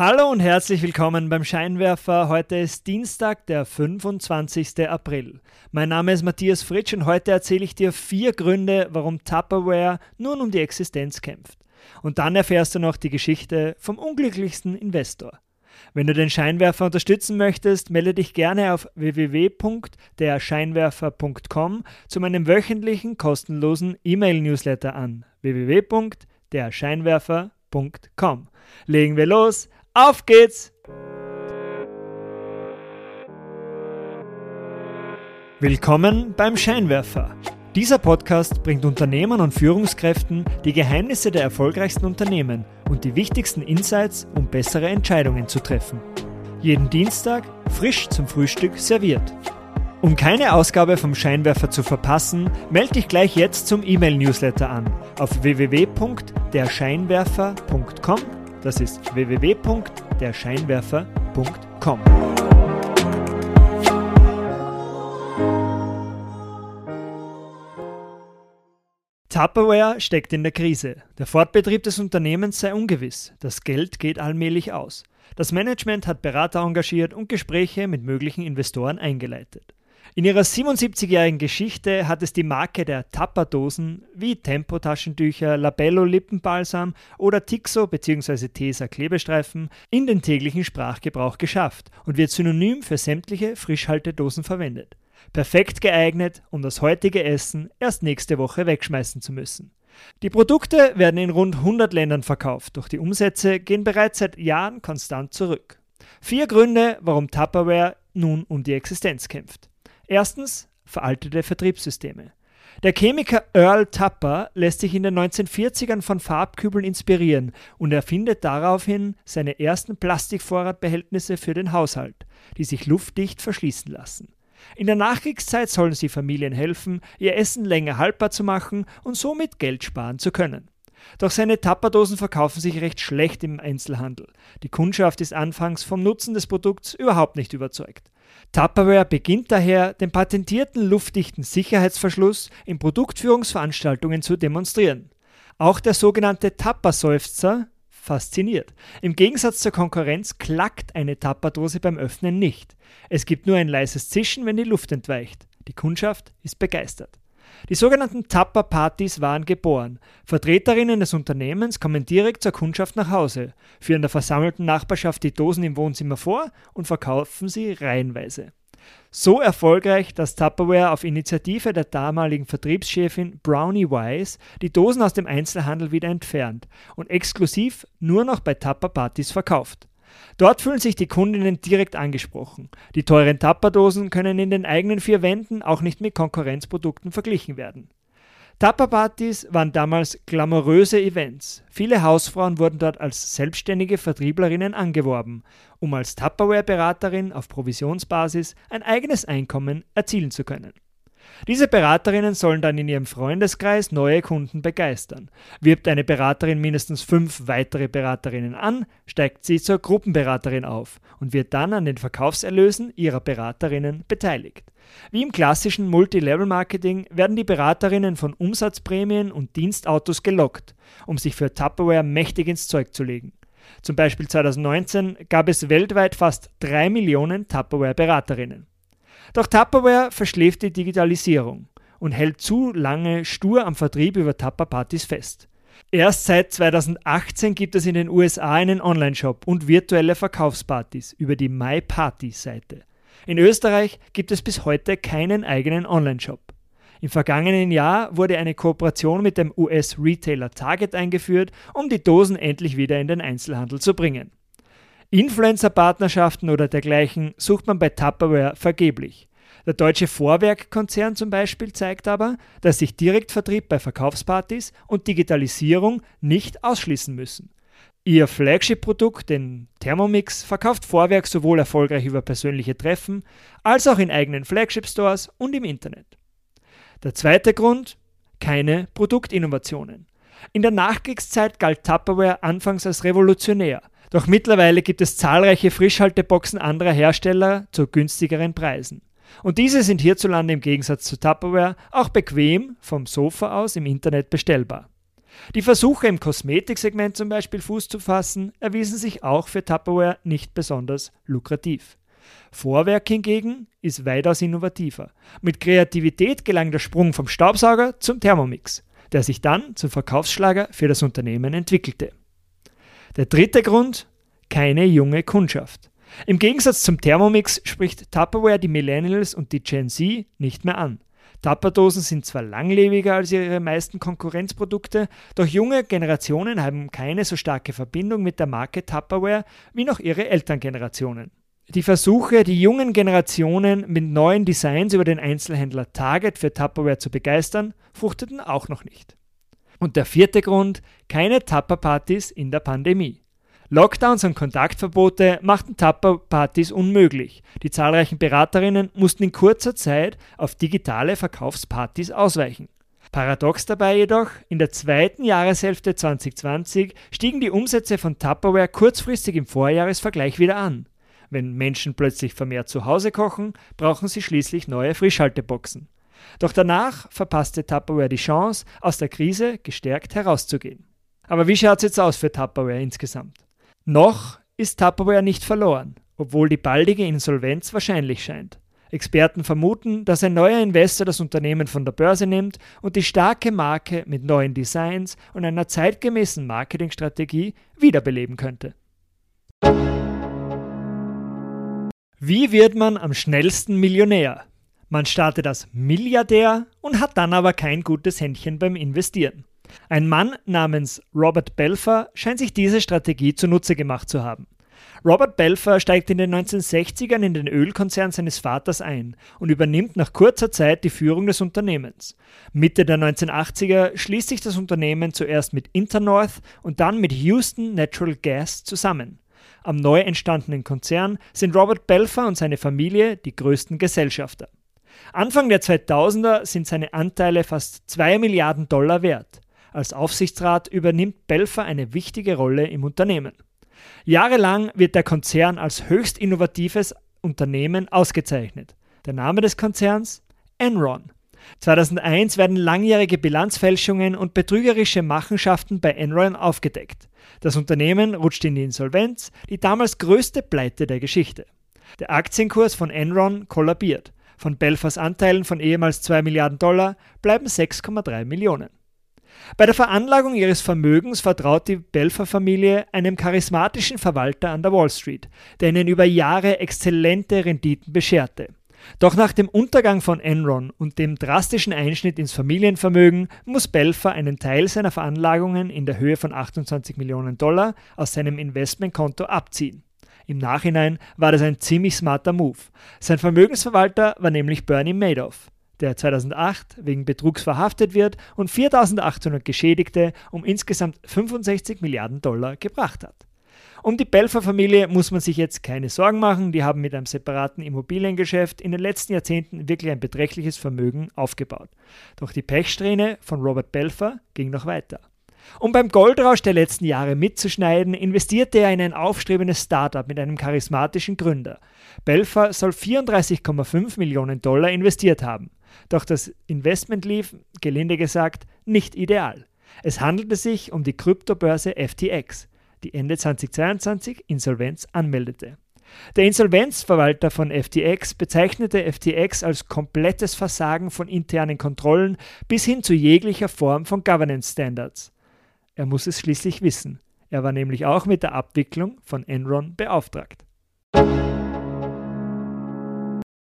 Hallo und herzlich willkommen beim Scheinwerfer. Heute ist Dienstag, der 25. April. Mein Name ist Matthias Fritsch und heute erzähle ich dir vier Gründe, warum Tupperware nun um die Existenz kämpft. Und dann erfährst du noch die Geschichte vom unglücklichsten Investor. Wenn du den Scheinwerfer unterstützen möchtest, melde dich gerne auf www.derscheinwerfer.com zu meinem wöchentlichen kostenlosen E-Mail-Newsletter an. www.derscheinwerfer.com. Legen wir los. Auf geht's! Willkommen beim Scheinwerfer. Dieser Podcast bringt Unternehmern und Führungskräften die Geheimnisse der erfolgreichsten Unternehmen und die wichtigsten Insights, um bessere Entscheidungen zu treffen. Jeden Dienstag frisch zum Frühstück serviert. Um keine Ausgabe vom Scheinwerfer zu verpassen, melde dich gleich jetzt zum E-Mail-Newsletter an auf www.derscheinwerfer.com das ist www.derscheinwerfer.com. Tupperware steckt in der Krise. Der Fortbetrieb des Unternehmens sei ungewiss. Das Geld geht allmählich aus. Das Management hat Berater engagiert und Gespräche mit möglichen Investoren eingeleitet. In ihrer 77-jährigen Geschichte hat es die Marke der Tapperdosen wie Tempo-Taschentücher, Labello Lippenbalsam oder Tixo bzw. Tesa Klebestreifen in den täglichen Sprachgebrauch geschafft und wird synonym für sämtliche Frischhaltedosen verwendet. Perfekt geeignet, um das heutige Essen erst nächste Woche wegschmeißen zu müssen. Die Produkte werden in rund 100 Ländern verkauft, doch die Umsätze gehen bereits seit Jahren konstant zurück. Vier Gründe, warum Tupperware nun um die Existenz kämpft. Erstens veraltete Vertriebssysteme. Der Chemiker Earl Tupper lässt sich in den 1940ern von Farbkübeln inspirieren und erfindet daraufhin seine ersten Plastikvorratbehältnisse für den Haushalt, die sich luftdicht verschließen lassen. In der Nachkriegszeit sollen sie Familien helfen, ihr Essen länger haltbar zu machen und somit Geld sparen zu können. Doch seine Tapperdosen verkaufen sich recht schlecht im Einzelhandel. Die Kundschaft ist anfangs vom Nutzen des Produkts überhaupt nicht überzeugt. Tupperware beginnt daher, den patentierten luftdichten Sicherheitsverschluss in Produktführungsveranstaltungen zu demonstrieren. Auch der sogenannte Tapperseufzer fasziniert. Im Gegensatz zur Konkurrenz klackt eine Tapperdose beim Öffnen nicht. Es gibt nur ein leises Zischen, wenn die Luft entweicht. Die Kundschaft ist begeistert. Die sogenannten Tapper-Partys waren geboren. Vertreterinnen des Unternehmens kommen direkt zur Kundschaft nach Hause, führen der versammelten Nachbarschaft die Dosen im Wohnzimmer vor und verkaufen sie reihenweise. So erfolgreich, dass Tupperware auf Initiative der damaligen Vertriebschefin Brownie Wise die Dosen aus dem Einzelhandel wieder entfernt und exklusiv nur noch bei Tupper-Partys verkauft. Dort fühlen sich die Kundinnen direkt angesprochen. Die teuren Tapperdosen können in den eigenen vier Wänden auch nicht mit Konkurrenzprodukten verglichen werden. Tapperpartys waren damals glamouröse Events. Viele Hausfrauen wurden dort als selbstständige Vertrieblerinnen angeworben, um als Tupperware-Beraterin auf Provisionsbasis ein eigenes Einkommen erzielen zu können. Diese Beraterinnen sollen dann in ihrem Freundeskreis neue Kunden begeistern. Wirbt eine Beraterin mindestens fünf weitere Beraterinnen an, steigt sie zur Gruppenberaterin auf und wird dann an den Verkaufserlösen ihrer Beraterinnen beteiligt. Wie im klassischen Multilevel-Marketing werden die Beraterinnen von Umsatzprämien und Dienstautos gelockt, um sich für Tupperware mächtig ins Zeug zu legen. Zum Beispiel 2019 gab es weltweit fast drei Millionen Tupperware-Beraterinnen. Doch Tupperware verschläft die Digitalisierung und hält zu lange stur am Vertrieb über Tupper-Partys fest. Erst seit 2018 gibt es in den USA einen Online-Shop und virtuelle Verkaufspartys über die MyParty-Seite. In Österreich gibt es bis heute keinen eigenen Online-Shop. Im vergangenen Jahr wurde eine Kooperation mit dem US-Retailer Target eingeführt, um die Dosen endlich wieder in den Einzelhandel zu bringen. Influencer-Partnerschaften oder dergleichen sucht man bei Tupperware vergeblich. Der deutsche Vorwerk-Konzern zum Beispiel zeigt aber, dass sich Direktvertrieb bei Verkaufspartys und Digitalisierung nicht ausschließen müssen. Ihr Flagship-Produkt, den Thermomix, verkauft Vorwerk sowohl erfolgreich über persönliche Treffen als auch in eigenen Flagship-Stores und im Internet. Der zweite Grund: keine Produktinnovationen. In der Nachkriegszeit galt Tupperware anfangs als revolutionär. Doch mittlerweile gibt es zahlreiche Frischhalteboxen anderer Hersteller zu günstigeren Preisen. Und diese sind hierzulande im Gegensatz zu Tupperware auch bequem vom Sofa aus im Internet bestellbar. Die Versuche im Kosmetiksegment zum Beispiel Fuß zu fassen, erwiesen sich auch für Tupperware nicht besonders lukrativ. Vorwerk hingegen ist weitaus innovativer. Mit Kreativität gelang der Sprung vom Staubsauger zum Thermomix, der sich dann zum Verkaufsschlager für das Unternehmen entwickelte. Der dritte Grund, keine junge Kundschaft. Im Gegensatz zum Thermomix spricht Tupperware die Millennials und die Gen Z nicht mehr an. Tupperdosen sind zwar langlebiger als ihre meisten Konkurrenzprodukte, doch junge Generationen haben keine so starke Verbindung mit der Marke Tupperware wie noch ihre Elterngenerationen. Die Versuche, die jungen Generationen mit neuen Designs über den Einzelhändler Target für Tupperware zu begeistern, fruchteten auch noch nicht. Und der vierte Grund, keine Tupper-Partys in der Pandemie. Lockdowns und Kontaktverbote machten Tupper-Partys unmöglich. Die zahlreichen Beraterinnen mussten in kurzer Zeit auf digitale Verkaufspartys ausweichen. Paradox dabei jedoch, in der zweiten Jahreshälfte 2020 stiegen die Umsätze von Tupperware kurzfristig im Vorjahresvergleich wieder an. Wenn Menschen plötzlich vermehrt zu Hause kochen, brauchen sie schließlich neue Frischhalteboxen. Doch danach verpasste Tupperware die Chance, aus der Krise gestärkt herauszugehen. Aber wie schaut es jetzt aus für Tupperware insgesamt? Noch ist Tupperware nicht verloren, obwohl die baldige Insolvenz wahrscheinlich scheint. Experten vermuten, dass ein neuer Investor das Unternehmen von der Börse nimmt und die starke Marke mit neuen Designs und einer zeitgemäßen Marketingstrategie wiederbeleben könnte. Wie wird man am schnellsten Millionär? Man startet als Milliardär und hat dann aber kein gutes Händchen beim Investieren. Ein Mann namens Robert Belfer scheint sich diese Strategie zunutze gemacht zu haben. Robert Belfer steigt in den 1960ern in den Ölkonzern seines Vaters ein und übernimmt nach kurzer Zeit die Führung des Unternehmens. Mitte der 1980er schließt sich das Unternehmen zuerst mit Internorth und dann mit Houston Natural Gas zusammen. Am neu entstandenen Konzern sind Robert Belfer und seine Familie die größten Gesellschafter. Anfang der 2000er sind seine Anteile fast 2 Milliarden Dollar wert. Als Aufsichtsrat übernimmt Belfer eine wichtige Rolle im Unternehmen. Jahrelang wird der Konzern als höchst innovatives Unternehmen ausgezeichnet. Der Name des Konzerns? Enron. 2001 werden langjährige Bilanzfälschungen und betrügerische Machenschaften bei Enron aufgedeckt. Das Unternehmen rutscht in die Insolvenz, die damals größte Pleite der Geschichte. Der Aktienkurs von Enron kollabiert. Von Belfers Anteilen von ehemals 2 Milliarden Dollar bleiben 6,3 Millionen. Bei der Veranlagung ihres Vermögens vertraut die Belfer-Familie einem charismatischen Verwalter an der Wall Street, der ihnen über Jahre exzellente Renditen bescherte. Doch nach dem Untergang von Enron und dem drastischen Einschnitt ins Familienvermögen muss Belfer einen Teil seiner Veranlagungen in der Höhe von 28 Millionen Dollar aus seinem Investmentkonto abziehen. Im Nachhinein war das ein ziemlich smarter Move. Sein Vermögensverwalter war nämlich Bernie Madoff, der 2008 wegen Betrugs verhaftet wird und 4800 Geschädigte um insgesamt 65 Milliarden Dollar gebracht hat. Um die Belfer-Familie muss man sich jetzt keine Sorgen machen. Die haben mit einem separaten Immobiliengeschäft in den letzten Jahrzehnten wirklich ein beträchtliches Vermögen aufgebaut. Doch die Pechsträhne von Robert Belfer ging noch weiter. Um beim Goldrausch der letzten Jahre mitzuschneiden, investierte er in ein aufstrebendes Startup mit einem charismatischen Gründer. Belfer soll 34,5 Millionen Dollar investiert haben. Doch das Investment lief, gelinde gesagt, nicht ideal. Es handelte sich um die Kryptobörse FTX die Ende 2022 Insolvenz anmeldete. Der Insolvenzverwalter von FTX bezeichnete FTX als komplettes Versagen von internen Kontrollen bis hin zu jeglicher Form von Governance Standards. Er muss es schließlich wissen. Er war nämlich auch mit der Abwicklung von Enron beauftragt.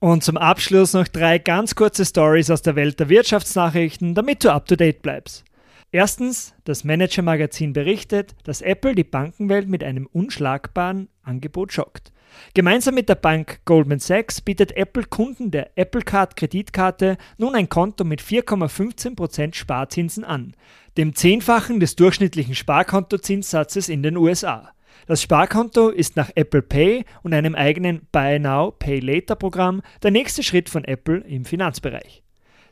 Und zum Abschluss noch drei ganz kurze Stories aus der Welt der Wirtschaftsnachrichten, damit du up to date bleibst. Erstens, das Manager-Magazin berichtet, dass Apple die Bankenwelt mit einem unschlagbaren Angebot schockt. Gemeinsam mit der Bank Goldman Sachs bietet Apple Kunden der Apple Card Kreditkarte nun ein Konto mit 4,15% Sparzinsen an, dem Zehnfachen des durchschnittlichen Sparkontozinssatzes in den USA. Das Sparkonto ist nach Apple Pay und einem eigenen Buy Now, Pay Later Programm der nächste Schritt von Apple im Finanzbereich.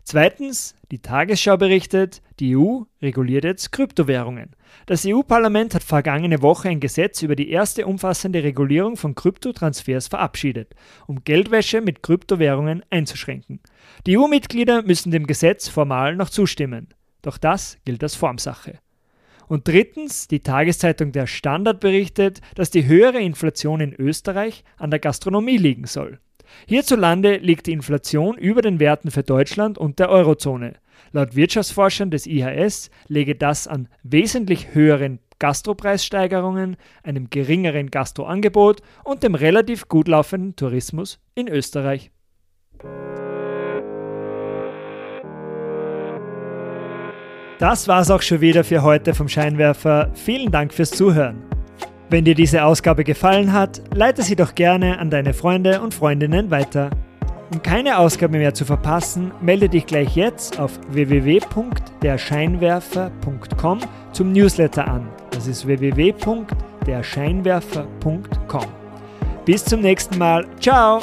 Zweitens, die Tagesschau berichtet, die EU reguliert jetzt Kryptowährungen. Das EU-Parlament hat vergangene Woche ein Gesetz über die erste umfassende Regulierung von Kryptotransfers verabschiedet, um Geldwäsche mit Kryptowährungen einzuschränken. Die EU-Mitglieder müssen dem Gesetz formal noch zustimmen. Doch das gilt als Formsache. Und drittens, die Tageszeitung Der Standard berichtet, dass die höhere Inflation in Österreich an der Gastronomie liegen soll. Hierzulande liegt die Inflation über den Werten für Deutschland und der Eurozone. Laut Wirtschaftsforschern des IHS lege das an wesentlich höheren Gastropreissteigerungen, einem geringeren Gastroangebot und dem relativ gut laufenden Tourismus in Österreich. Das war's auch schon wieder für heute vom Scheinwerfer. Vielen Dank fürs Zuhören. Wenn dir diese Ausgabe gefallen hat, leite sie doch gerne an deine Freunde und Freundinnen weiter. Um keine Ausgabe mehr zu verpassen, melde dich gleich jetzt auf www.derscheinwerfer.com zum Newsletter an. Das ist www.derscheinwerfer.com. Bis zum nächsten Mal. Ciao!